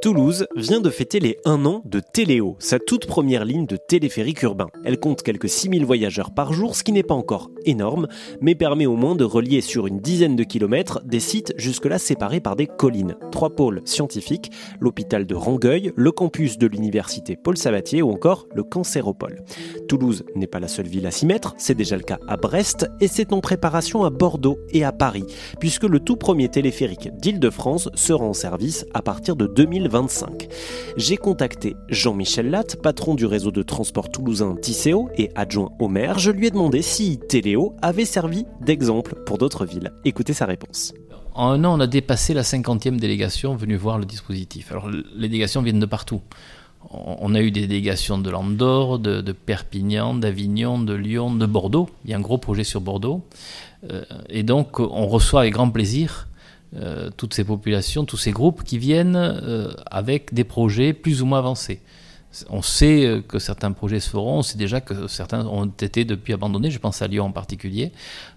Toulouse vient de fêter les 1 an de Téléo, sa toute première ligne de téléphérique urbain. Elle compte quelques 6000 voyageurs par jour, ce qui n'est pas encore énorme, mais permet au moins de relier sur une dizaine de kilomètres des sites jusque-là séparés par des collines. Trois pôles scientifiques, l'hôpital de Rangueil, le campus de l'université Paul Sabatier ou encore le cancéropole. Toulouse n'est pas la seule ville à s'y mettre, c'est déjà le cas à Brest et c'est en préparation à Bordeaux et à Paris, puisque le tout premier téléphérique d'Île-de-France sera en service à partir de 2020. J'ai contacté Jean-Michel Latte, patron du réseau de transport toulousain Tisséo et adjoint au maire. Je lui ai demandé si Téléo avait servi d'exemple pour d'autres villes. Écoutez sa réponse. En un an, on a dépassé la 50e délégation venue voir le dispositif. Alors, les délégations viennent de partout. On a eu des délégations de Landor, de, de Perpignan, d'Avignon, de Lyon, de Bordeaux. Il y a un gros projet sur Bordeaux. Euh, et donc, on reçoit avec grand plaisir euh, toutes ces populations, tous ces groupes qui viennent euh, avec des projets plus ou moins avancés. On sait euh, que certains projets se feront, on sait déjà que certains ont été depuis abandonnés, je pense à Lyon en particulier.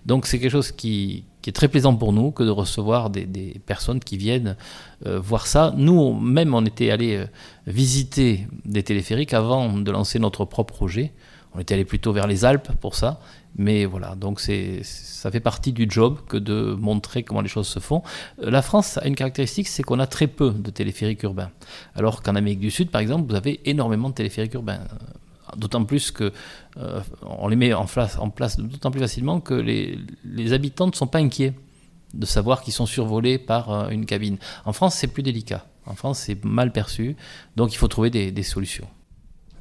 Donc c'est quelque chose qui, est très plaisant pour nous que de recevoir des, personnes qui viennent voir ça. Nous, même, on était allé visiter des téléphériques avant de lancer notre propre projet. On était allé plutôt vers les Alpes pour ça. Mais voilà, donc ça fait partie du job que de montrer comment les choses se font. Euh, la France a une caractéristique, c'est qu'on a très peu de téléphériques urbains. Alors qu'en Amérique du Sud, par exemple, vous avez énormément de téléphériques urbains. D'autant plus que euh, les met en place, d'autant plus facilement que les, habitants ne sont pas inquiets de savoir qu'ils sont survolés par euh, une cabine. En France, c'est plus délicat. En France, c'est mal perçu. Donc il faut trouver des solutions.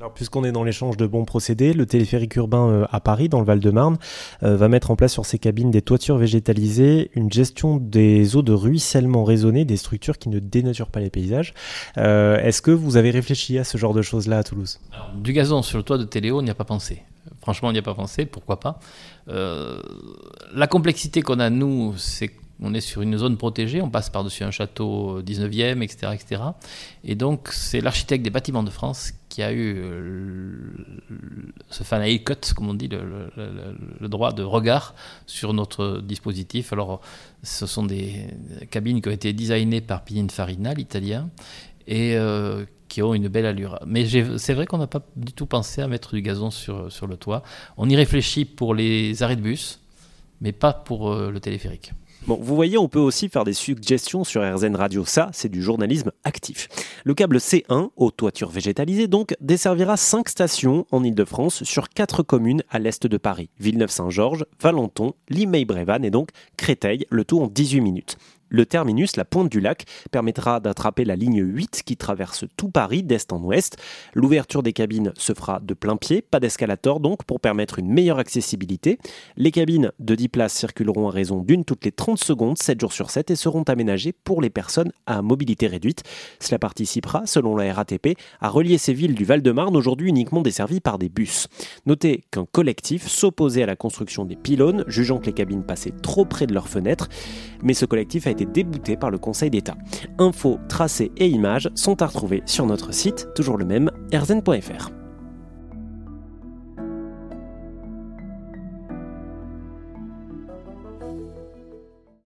Alors, puisqu'on est dans l'échange de bons procédés, le téléphérique urbain euh, à Paris, dans le Val-de-Marne, euh, va mettre en place sur ses cabines des toitures végétalisées, une gestion des eaux de ruissellement raisonnées, des structures qui ne dénaturent pas les paysages. Euh, est-ce que vous avez réfléchi à ce genre de choses-là à Toulouse? Du gazon sur le toit de Téléo, on n'y a pas pensé. Franchement, on n'y a pas pensé, pourquoi pas? la complexité qu'on a, nous, c'est on est sur une zone protégée, on passe par-dessus un château 19e, etc. etc. Et donc, c'est l'architecte des bâtiments de France qui a eu euh, ce fan cut, comme on dit, le, droit de regard sur notre dispositif. Alors, ce sont des cabines qui ont été designées par Pininfarina, l'italien, et euh, qui ont une belle allure. Mais c'est vrai qu'on n'a pas du tout pensé à mettre du gazon sur, sur le toit. On y réfléchit pour les arrêts de bus, mais pas pour euh, le téléphérique. Vous voyez, on peut aussi faire des suggestions sur RZN Radio. Ça, c'est du journalisme actif. Le câble C1, aux toitures végétalisées donc, desservira 5 stations en Ile-de-France sur 4 communes à l'est de Paris. Villeneuve-Saint-Georges, Valenton, Limay-Brévannes et donc Créteil, le tout en 18 minutes. Le terminus, la pointe du lac, permettra d'attraper la ligne 8 qui traverse tout Paris d'est en ouest. L'ouverture des cabines se fera de plein pied, pas d'escalator donc, pour permettre une meilleure accessibilité. Les cabines de 10 places circuleront à raison d'une toutes les 30 secondes, 7 jours sur 7, et seront aménagées pour les personnes à mobilité réduite. Cela participera, selon la RATP, à relier ces villes du Val-de-Marne, aujourd'hui uniquement desservies par des bus. Notez qu'un collectif s'opposait à la construction des pylônes, jugeant que les cabines passaient trop près de leurs fenêtres, mais ce collectif a débouté par le Conseil d'État. Infos, tracés et images sont à retrouver sur notre site, toujours le même, erzen.fr.